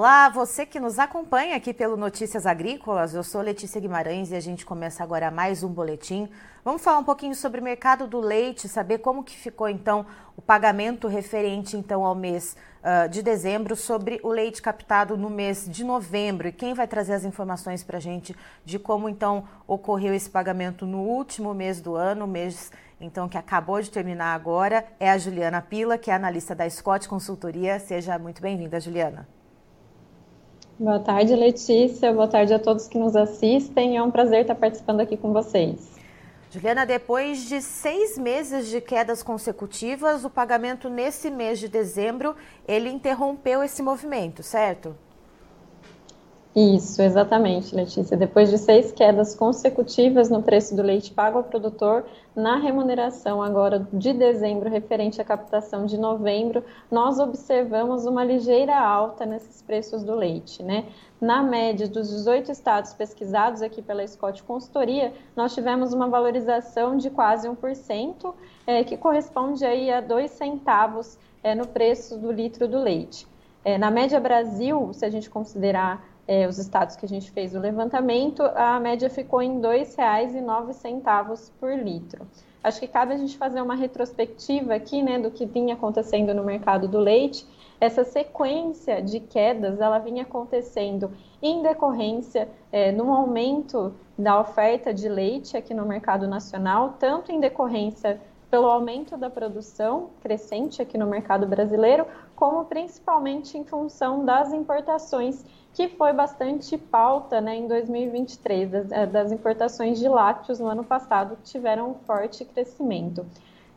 Olá, você que nos acompanha aqui pelo Notícias Agrícolas, eu sou Letícia Guimarães e a gente começa agora mais um boletim. Vamos falar um pouquinho sobre o mercado do leite, saber como que ficou então o pagamento referente então ao mês uh, de dezembro sobre o leite captado no mês de novembro. E quem vai trazer as informações para a gente de como então ocorreu esse pagamento no último mês do ano, mês então que acabou de terminar agora, é a Juliana Pila, que é analista da Scott Consultoria. Seja muito bem-vinda, Juliana. Boa tarde, Letícia. Boa tarde a todos que nos assistem. É um prazer estar participando aqui com vocês. Juliana, depois de seis meses de quedas consecutivas, o pagamento nesse mês de dezembro, ele interrompeu esse movimento, certo? Isso, exatamente, Letícia. Depois de seis quedas consecutivas no preço do leite pago ao produtor, na remuneração agora de dezembro, referente à captação de novembro, nós observamos uma ligeira alta nesses preços do leite, né? Na média dos 18 estados pesquisados aqui pela Scott Consultoria, nós tivemos uma valorização de quase 1%, é, que corresponde aí a 2 centavos é, no preço do litro do leite. É, na média Brasil, se a gente considerar é, os estados que a gente fez o levantamento, a média ficou em R$ 2,09 por litro. Acho que cabe a gente fazer uma retrospectiva aqui, né, do que vinha acontecendo no mercado do leite. Essa sequência de quedas, ela vinha acontecendo em decorrência é, no aumento da oferta de leite aqui no mercado nacional, tanto em decorrência pelo aumento da produção crescente aqui no mercado brasileiro, como principalmente em função das importações que foi bastante pauta né, em 2023, das, eh, das importações de lácteos no ano passado, que tiveram um forte crescimento.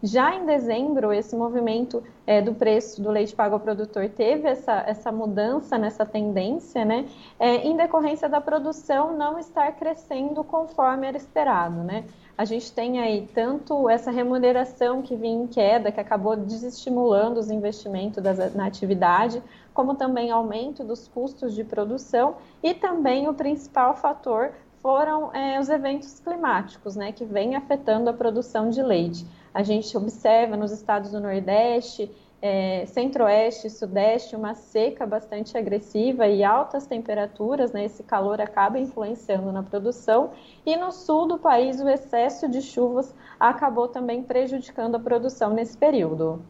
Já em dezembro, esse movimento é, do preço do leite pago ao produtor teve essa, essa mudança nessa tendência, né, é, em decorrência da produção não estar crescendo conforme era esperado. Né? A gente tem aí tanto essa remuneração que vinha em queda, que acabou desestimulando os investimentos das, na atividade, como também aumento dos custos de produção e também o principal fator foram é, os eventos climáticos, né, que vêm afetando a produção de leite. A gente observa nos estados do Nordeste, é, Centro-Oeste Sudeste uma seca bastante agressiva e altas temperaturas, né, esse calor acaba influenciando na produção, e no sul do país o excesso de chuvas acabou também prejudicando a produção nesse período.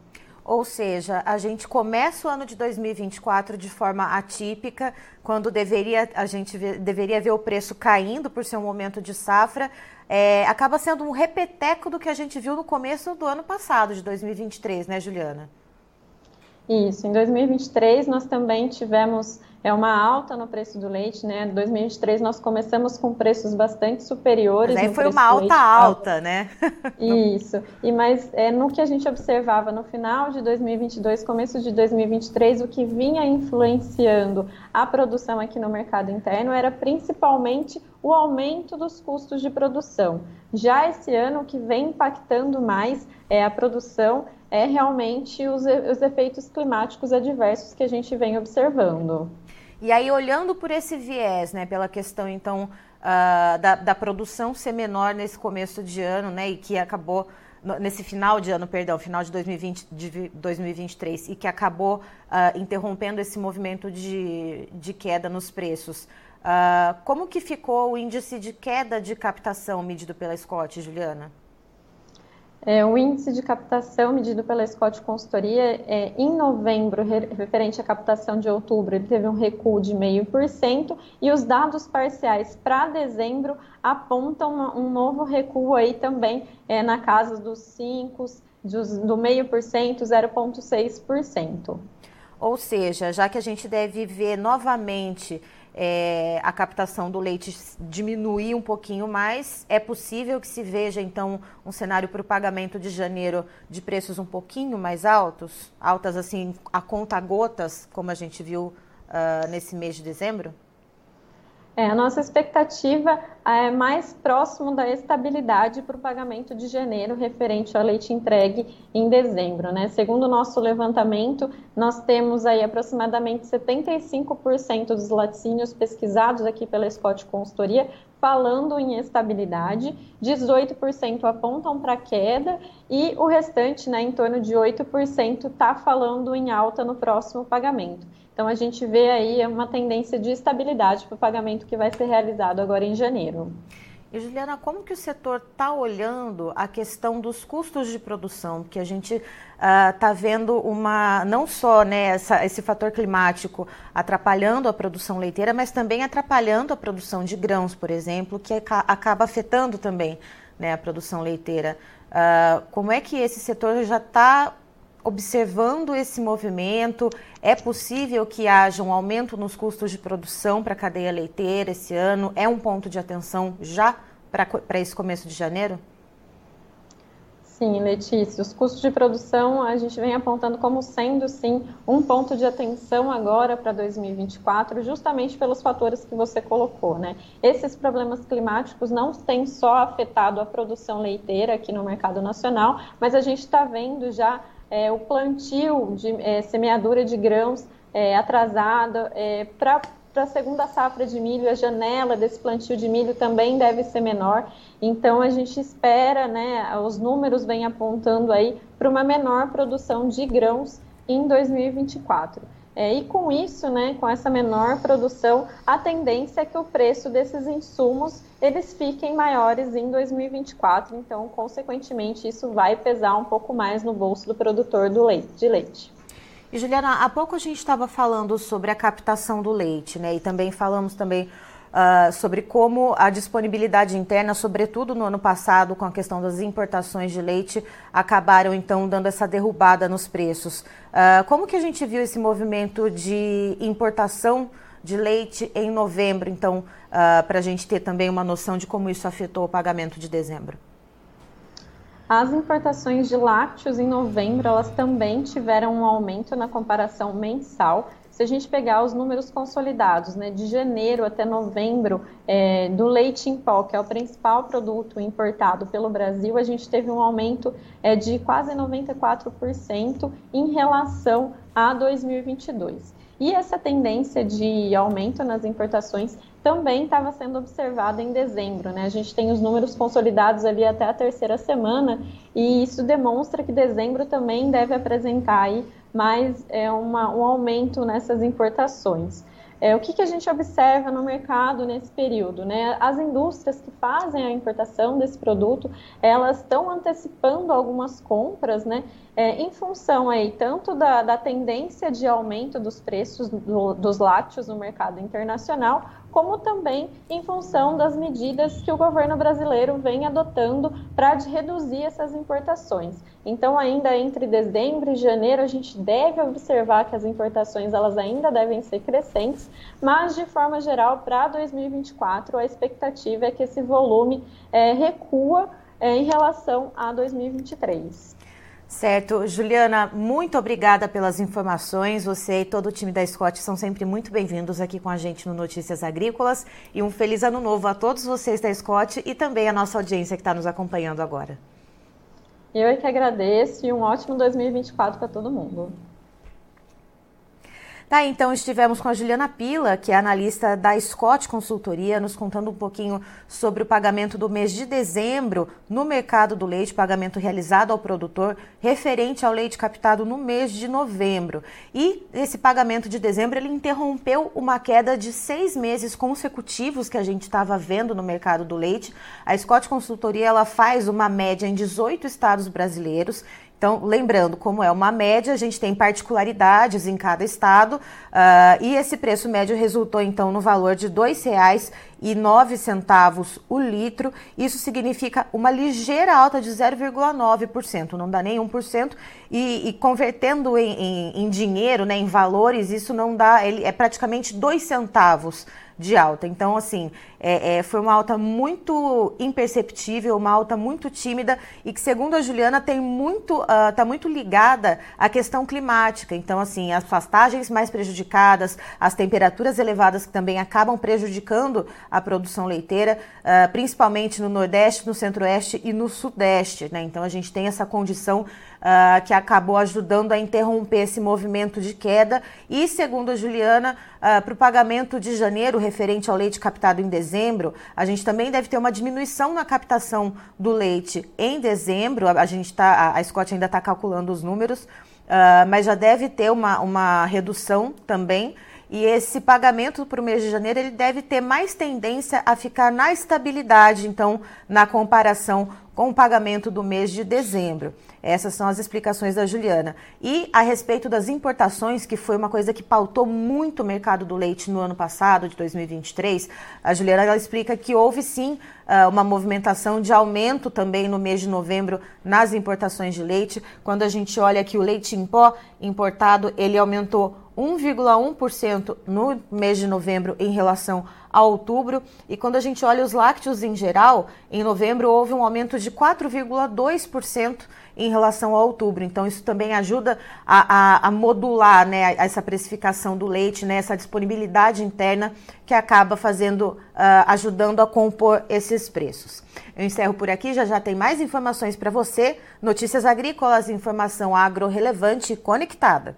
Ou seja, a gente começa o ano de 2024 de forma atípica, quando deveria, a gente deveria ver o preço caindo por ser um momento de safra. É, acaba sendo um repeteco do que a gente viu no começo do ano passado, de 2023, né, Juliana? Isso, em 2023 nós também tivemos é uma alta no preço do leite, né? Em 2023 nós começamos com preços bastante superiores. Mas aí foi uma alta alta, né? Isso. E mas é, no que a gente observava no final de 2022, começo de 2023, o que vinha influenciando a produção aqui no mercado interno era principalmente o aumento dos custos de produção. Já esse ano, o que vem impactando mais é a produção é realmente os, os efeitos climáticos adversos que a gente vem observando. E aí, olhando por esse viés, né, pela questão, então, uh, da, da, produção ser menor nesse começo de ano, né, e que acabou, nesse final de ano, perdão, final de, 2020, de 2023, e que acabou uh, interrompendo esse movimento de, de queda nos preços. Uh, como que ficou o índice de queda de captação medido pela Scott, Juliana? É, o índice de captação medido pela Scott Consultoria, é, em novembro, referente à captação de outubro, ele teve um recuo de 0,5%, e os dados parciais para dezembro apontam um novo recuo aí também é, na casa dos 5%, do 0,5%, 0,6%. Ou seja, já que a gente deve ver novamente é, a captação do leite diminuir um pouquinho mais, é possível que se veja então um cenário para o pagamento de janeiro de preços um pouquinho mais altos, altas assim a conta gotas, como a gente viu uh, nesse mês de dezembro? É, a nossa expectativa é mais próximo da estabilidade para o pagamento de janeiro referente ao leite entregue em dezembro. Né? Segundo o nosso levantamento, nós temos aí aproximadamente 75% dos laticínios pesquisados aqui pela Scott Consultoria falando em estabilidade, 18% apontam para queda e o restante, né, em torno de 8%, está falando em alta no próximo pagamento. Então a gente vê aí uma tendência de estabilidade para o pagamento que vai ser realizado agora em janeiro. E Juliana, como que o setor está olhando a questão dos custos de produção? Porque a gente está uh, vendo uma não só né, essa, esse fator climático atrapalhando a produção leiteira, mas também atrapalhando a produção de grãos, por exemplo, que acaba afetando também né, a produção leiteira. Uh, como é que esse setor já está observando esse movimento? É possível que haja um aumento nos custos de produção para a cadeia leiteira esse ano? É um ponto de atenção já para esse começo de janeiro? Sim, Letícia, os custos de produção a gente vem apontando como sendo, sim, um ponto de atenção agora para 2024, justamente pelos fatores que você colocou, né? Esses problemas climáticos não têm só afetado a produção leiteira aqui no mercado nacional, mas a gente está vendo já é, o plantio de é, semeadura de grãos é, atrasada é, para para a segunda safra de milho, a janela desse plantio de milho também deve ser menor. Então a gente espera, né, os números vêm apontando aí para uma menor produção de grãos em 2024. É, e com isso, né, com essa menor produção, a tendência é que o preço desses insumos eles fiquem maiores em 2024. Então, consequentemente, isso vai pesar um pouco mais no bolso do produtor do leite, de leite. E Juliana, há pouco a gente estava falando sobre a captação do leite, né? E também falamos também uh, sobre como a disponibilidade interna, sobretudo no ano passado, com a questão das importações de leite, acabaram então dando essa derrubada nos preços. Uh, como que a gente viu esse movimento de importação de leite em novembro, então, uh, ah, para a gente ter também uma noção de como isso afetou o pagamento de dezembro? As importações de lácteos em novembro, elas também tiveram um aumento na comparação mensal. Se a gente pegar os números consolidados, né, de janeiro até novembro, é, do leite em pó, que é o principal produto importado pelo Brasil, a gente teve um aumento é, de quase 94% em relação a 2022. E essa tendência de aumento nas importações também estava sendo observada em dezembro. Né? A gente tem os números consolidados ali até a terceira semana, e isso demonstra que dezembro também deve apresentar aí mais é, uma, um aumento nessas importações. É, o que, que, a gente observa no mercado nesse período? Né? As indústrias que fazem a importação desse produto, elas estão antecipando algumas compras, né? É, em função aí tanto da, da, tendência de aumento dos preços do, dos lácteos no mercado internacional, como também em função das medidas que o governo brasileiro vem adotando para reduzir essas importações. Então, ainda entre dezembro e janeiro, a gente deve observar que as importações elas ainda devem ser crescentes, mas de forma geral, para 2024, a expectativa é que esse volume é, recua é, em relação a 2023. Certo. Juliana, muito obrigada pelas informações. Você e todo o time da Scott são sempre muito bem-vindos aqui com a gente no Notícias Agrícolas. E um feliz ano novo a todos vocês da Scott e também a nossa audiência que está nos acompanhando agora. Eu é que agradeço e um ótimo 2024 para todo mundo. Tá, então estivemos com a Juliana Pila, que é analista da Scott Consultoria, nos contando um pouquinho sobre o pagamento do mês de dezembro no mercado do leite, pagamento realizado ao produtor referente ao leite captado no mês de novembro. E esse pagamento de dezembro ele interrompeu uma queda de seis meses consecutivos que a gente estava vendo no mercado do leite. A Scott Consultoria ela faz uma média em 18 estados brasileiros então, lembrando, como é uma média, a gente tem particularidades em cada estado, uh, e esse preço médio resultou então no valor de R$ 2,09 o litro. Isso significa uma ligeira alta de 0,9%, não dá nem 1%, e, e convertendo em, em, em, dinheiro, né, em valores, isso não dá, ele é praticamente 2 centavos de alta. Então, assim, é, é, foi uma alta muito imperceptível, uma alta muito tímida e que, segundo a Juliana, tem muito, está uh, muito ligada à questão climática. Então, assim, as pastagens mais prejudicadas, as temperaturas elevadas que também acabam prejudicando a produção leiteira, uh, principalmente no Nordeste, no Centro-Oeste e no Sudeste. Né? Então, a gente tem essa condição uh, que acabou ajudando a interromper esse movimento de queda. E, segundo a Juliana, para o pagamento de janeiro, referente ao leite captado em dezembro, a gente também deve ter uma diminuição na captação do leite em dezembro. A, gente tá, a, Scott ainda está calculando os números. uh, mas já deve ter uma, uma redução também. E esse pagamento para o mês de janeiro ele deve ter mais tendência a ficar na estabilidade, então, na comparação com o pagamento do mês de dezembro. Essas são as explicações da Juliana. E a respeito das importações, que foi uma coisa que pautou muito o mercado do leite no ano passado, de 2023, a Juliana ela explica que houve sim uh, uma movimentação de aumento também no mês de novembro nas importações de leite. Quando a gente olha que o leite em pó importado, ele aumentou 1,1% no mês de novembro em relação a outubro. E quando a gente olha os lácteos em geral, em novembro houve um aumento de 4,2% em relação a outubro. Então, isso também ajuda a, a, a modular né, essa precificação do leite, né, essa disponibilidade interna que acaba fazendo, uh, ajudando a compor esses preços. Eu encerro por aqui, já já tem mais informações para você. Notícias agrícolas, informação agro relevante e conectada.